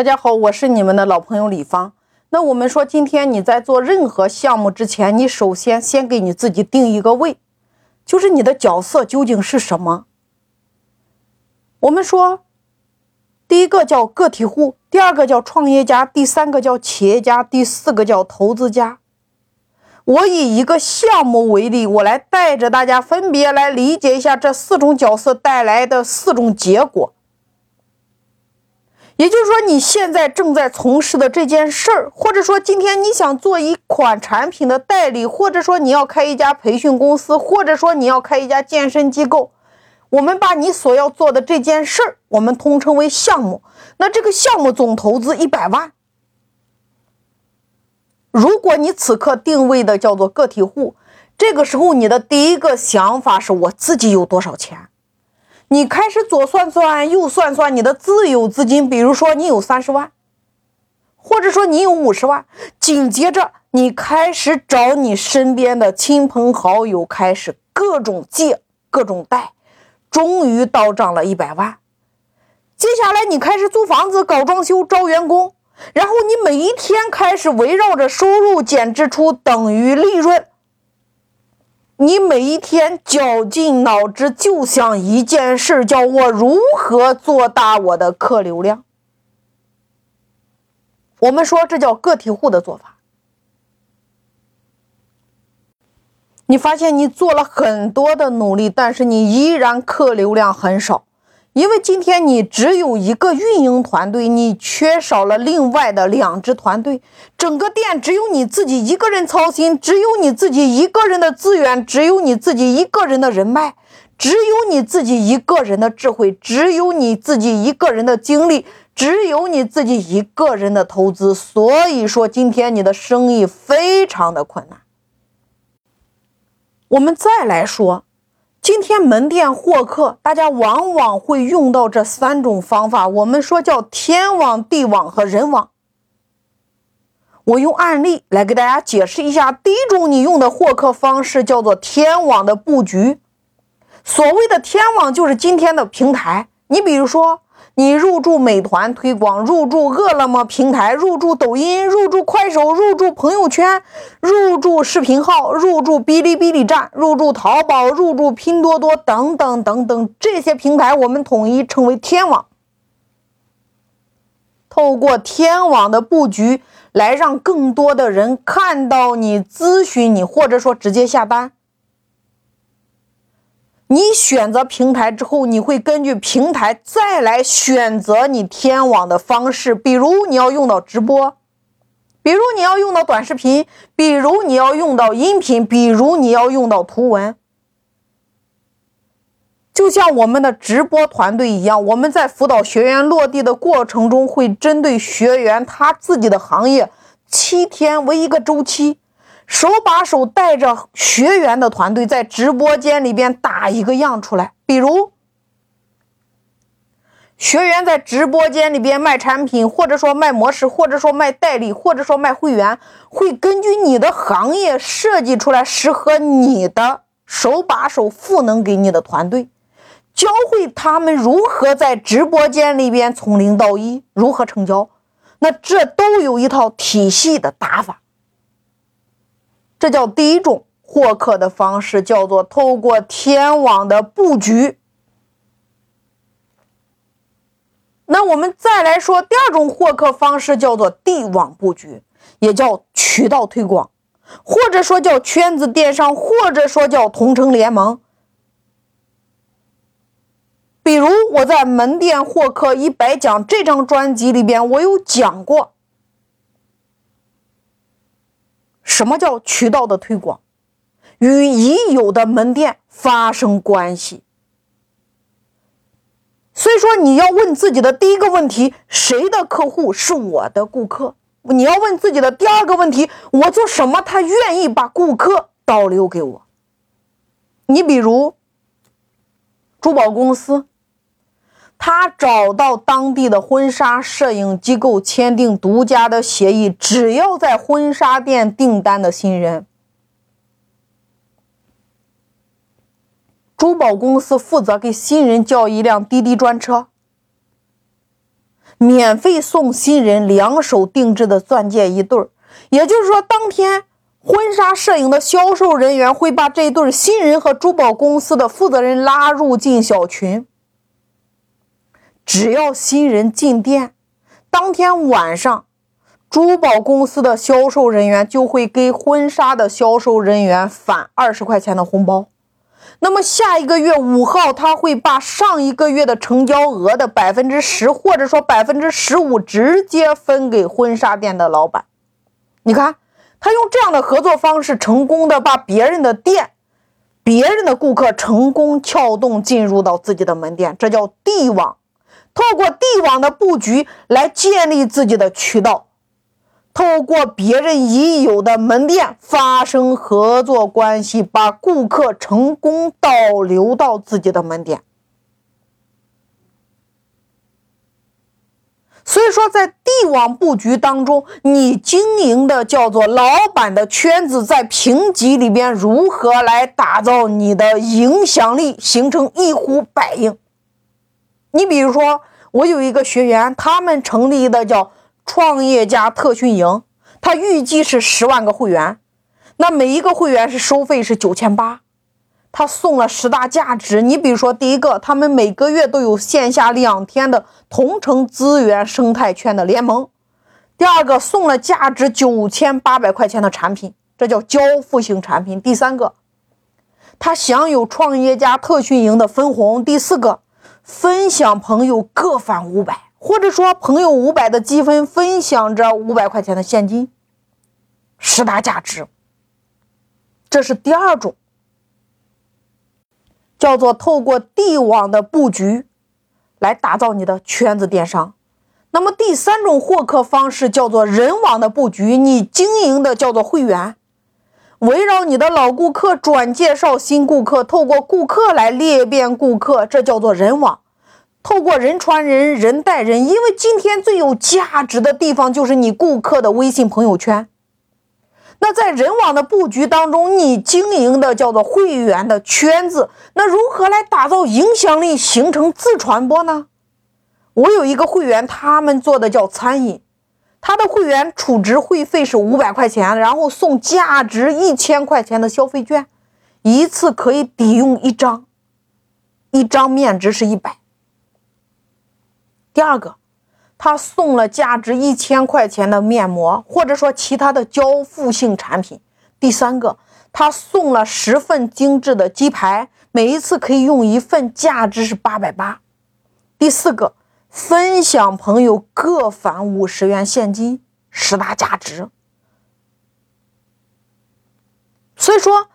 大家好，我是你们的老朋友李芳。那我们说，今天你在做任何项目之前，你首先先给你自己定一个位，就是你的角色究竟是什么？我们说，第一个叫个体户，第二个叫创业家，第三个叫企业家，第四个叫投资家。我以一个项目为例，我来带着大家分别来理解一下这四种角色带来的四种结果。也就是说，你现在正在从事的这件事儿，或者说今天你想做一款产品的代理，或者说你要开一家培训公司，或者说你要开一家健身机构，我们把你所要做的这件事儿，我们通称为项目。那这个项目总投资一百万。如果你此刻定位的叫做个体户，这个时候你的第一个想法是我自己有多少钱。你开始左算算右算算你的自有资金，比如说你有三十万，或者说你有五十万，紧接着你开始找你身边的亲朋好友，开始各种借各种贷，终于到账了一百万。接下来你开始租房子、搞装修、招员工，然后你每一天开始围绕着收入减支出等于利润。你每一天绞尽脑汁就想一件事，叫我如何做大我的客流量。我们说这叫个体户的做法。你发现你做了很多的努力，但是你依然客流量很少。因为今天你只有一个运营团队，你缺少了另外的两支团队，整个店只有你自己一个人操心，只有你自己一个人的资源，只有你自己一个人的人脉，只有你自己一个人的智慧，只有你自己一个人的精力，只有你自己一个人的投资。所以说，今天你的生意非常的困难。我们再来说。今天门店获客，大家往往会用到这三种方法，我们说叫天网、地网和人网。我用案例来给大家解释一下，第一种你用的获客方式叫做天网的布局。所谓的天网就是今天的平台，你比如说。你入驻美团推广，入驻饿了么平台，入驻抖音，入驻快手，入驻朋友圈，入驻视频号，入驻哔哩哔哩站，入驻淘宝，入驻拼多多等等等等，这些平台我们统一称为天网。透过天网的布局，来让更多的人看到你，咨询你，或者说直接下单。你选择平台之后，你会根据平台再来选择你天网的方式。比如你要用到直播，比如你要用到短视频，比如你要用到音频，比如你要用到图文。就像我们的直播团队一样，我们在辅导学员落地的过程中，会针对学员他自己的行业，七天为一个周期。手把手带着学员的团队在直播间里边打一个样出来，比如学员在直播间里边卖产品，或者说卖模式，或者说卖代理，或者说卖会员，会根据你的行业设计出来适合你的手把手赋能给你的团队，教会他们如何在直播间里边从零到一，如何成交，那这都有一套体系的打法。这叫第一种获客的方式，叫做透过天网的布局。那我们再来说第二种获客方式，叫做地网布局，也叫渠道推广，或者说叫圈子电商，或者说叫同城联盟。比如我在门店获客一百讲这张专辑里边，我有讲过。什么叫渠道的推广？与已有的门店发生关系。所以说，你要问自己的第一个问题：谁的客户是我的顾客？你要问自己的第二个问题：我做什么，他愿意把顾客导流给我？你比如珠宝公司。他找到当地的婚纱摄影机构签订独家的协议，只要在婚纱店订单的新人，珠宝公司负责给新人叫一辆滴滴专车。免费送新人两手定制的钻戒一对。也就是说，当天婚纱摄影的销售人员会把这对新人和珠宝公司的负责人拉入进小群。只要新人进店，当天晚上，珠宝公司的销售人员就会给婚纱的销售人员返二十块钱的红包。那么下一个月五号，他会把上一个月的成交额的百分之十，或者说百分之十五，直接分给婚纱店的老板。你看，他用这样的合作方式，成功的把别人的店、别人的顾客成功撬动进入到自己的门店，这叫地网。透过地网的布局来建立自己的渠道。透过别人已有的门店发生合作关系，把顾客成功导流到自己的门店。所以说，在地网布局当中，你经营的叫做老板的圈子，在评级里边如何来打造你的影响力，形成一呼百应？你比如说，我有一个学员，他们成立的叫。创业家特训营，他预计是十万个会员，那每一个会员是收费是九千八，他送了十大价值。你比如说，第一个，他们每个月都有线下两天的同城资源生态圈的联盟；第二个，送了价值九千八百块钱的产品，这叫交付型产品；第三个，他享有创业家特训营的分红；第四个，分享朋友各返五百。或者说，朋友五百的积分分享着五百块钱的现金，十大价值。这是第二种，叫做透过地网的布局来打造你的圈子电商。那么第三种获客方式叫做人网的布局，你经营的叫做会员，围绕你的老顾客转介绍新顾客，透过顾客来裂变顾客，这叫做人网。透过人传人，人带人，因为今天最有价值的地方就是你顾客的微信朋友圈。那在人网的布局当中，你经营的叫做会员的圈子，那如何来打造影响力，形成自传播呢？我有一个会员，他们做的叫餐饮，他的会员储值会费是五百块钱，然后送价值一千块钱的消费券，一次可以抵用一张，一张面值是一百。第二个，他送了价值一千块钱的面膜，或者说其他的交付性产品。第三个，他送了十份精致的鸡排，每一次可以用一份，价值是八百八。第四个，分享朋友各返五十元现金，十大价值。所以说。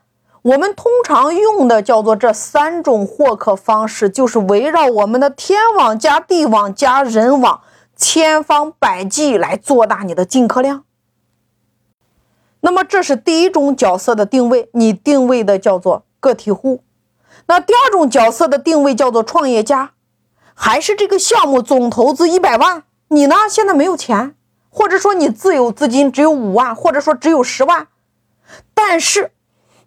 我们通常用的叫做这三种获客方式，就是围绕我们的天网加地网加人网，千方百计来做大你的进客量。那么这是第一种角色的定位，你定位的叫做个体户。那第二种角色的定位叫做创业家，还是这个项目总投资一百万，你呢现在没有钱，或者说你自有资金只有五万，或者说只有十万，但是。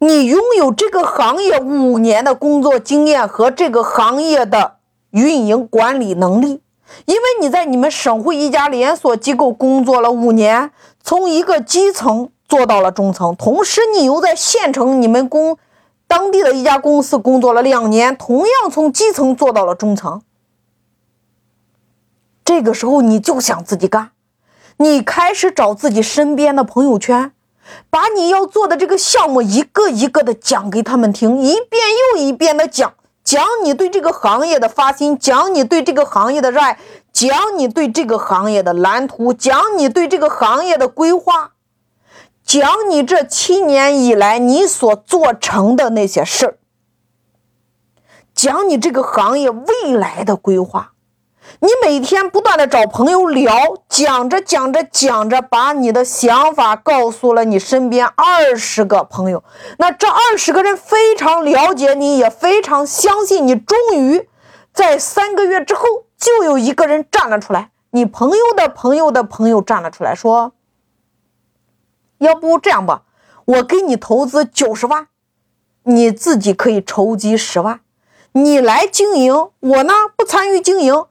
你拥有这个行业五年的工作经验和这个行业的运营管理能力，因为你在你们省会一家连锁机构工作了五年，从一个基层做到了中层，同时你又在县城你们公当地的一家公司工作了两年，同样从基层做到了中层。这个时候你就想自己干，你开始找自己身边的朋友圈。把你要做的这个项目一个一个的讲给他们听，一遍又一遍的讲，讲你对这个行业的发心，讲你对这个行业的热爱，讲你对这个行业的蓝图，讲你对这个行业的规划，讲你这七年以来你所做成的那些事儿，讲你这个行业未来的规划。你每天不断的找朋友聊，讲着讲着讲着，把你的想法告诉了你身边二十个朋友。那这二十个人非常了解你，也非常相信你。终于，在三个月之后，就有一个人站了出来，你朋友的朋友的朋友站了出来，说：“要不这样吧，我给你投资九十万，你自己可以筹集十万，你来经营，我呢不参与经营。”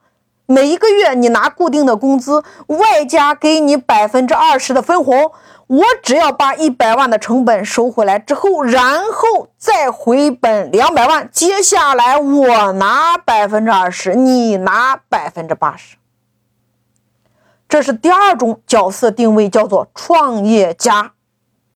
每一个月你拿固定的工资，外加给你百分之二十的分红，我只要把一百万的成本收回来之后，然后再回本两百万，接下来我拿百分之二十，你拿百分之八十。这是第二种角色定位，叫做创业家。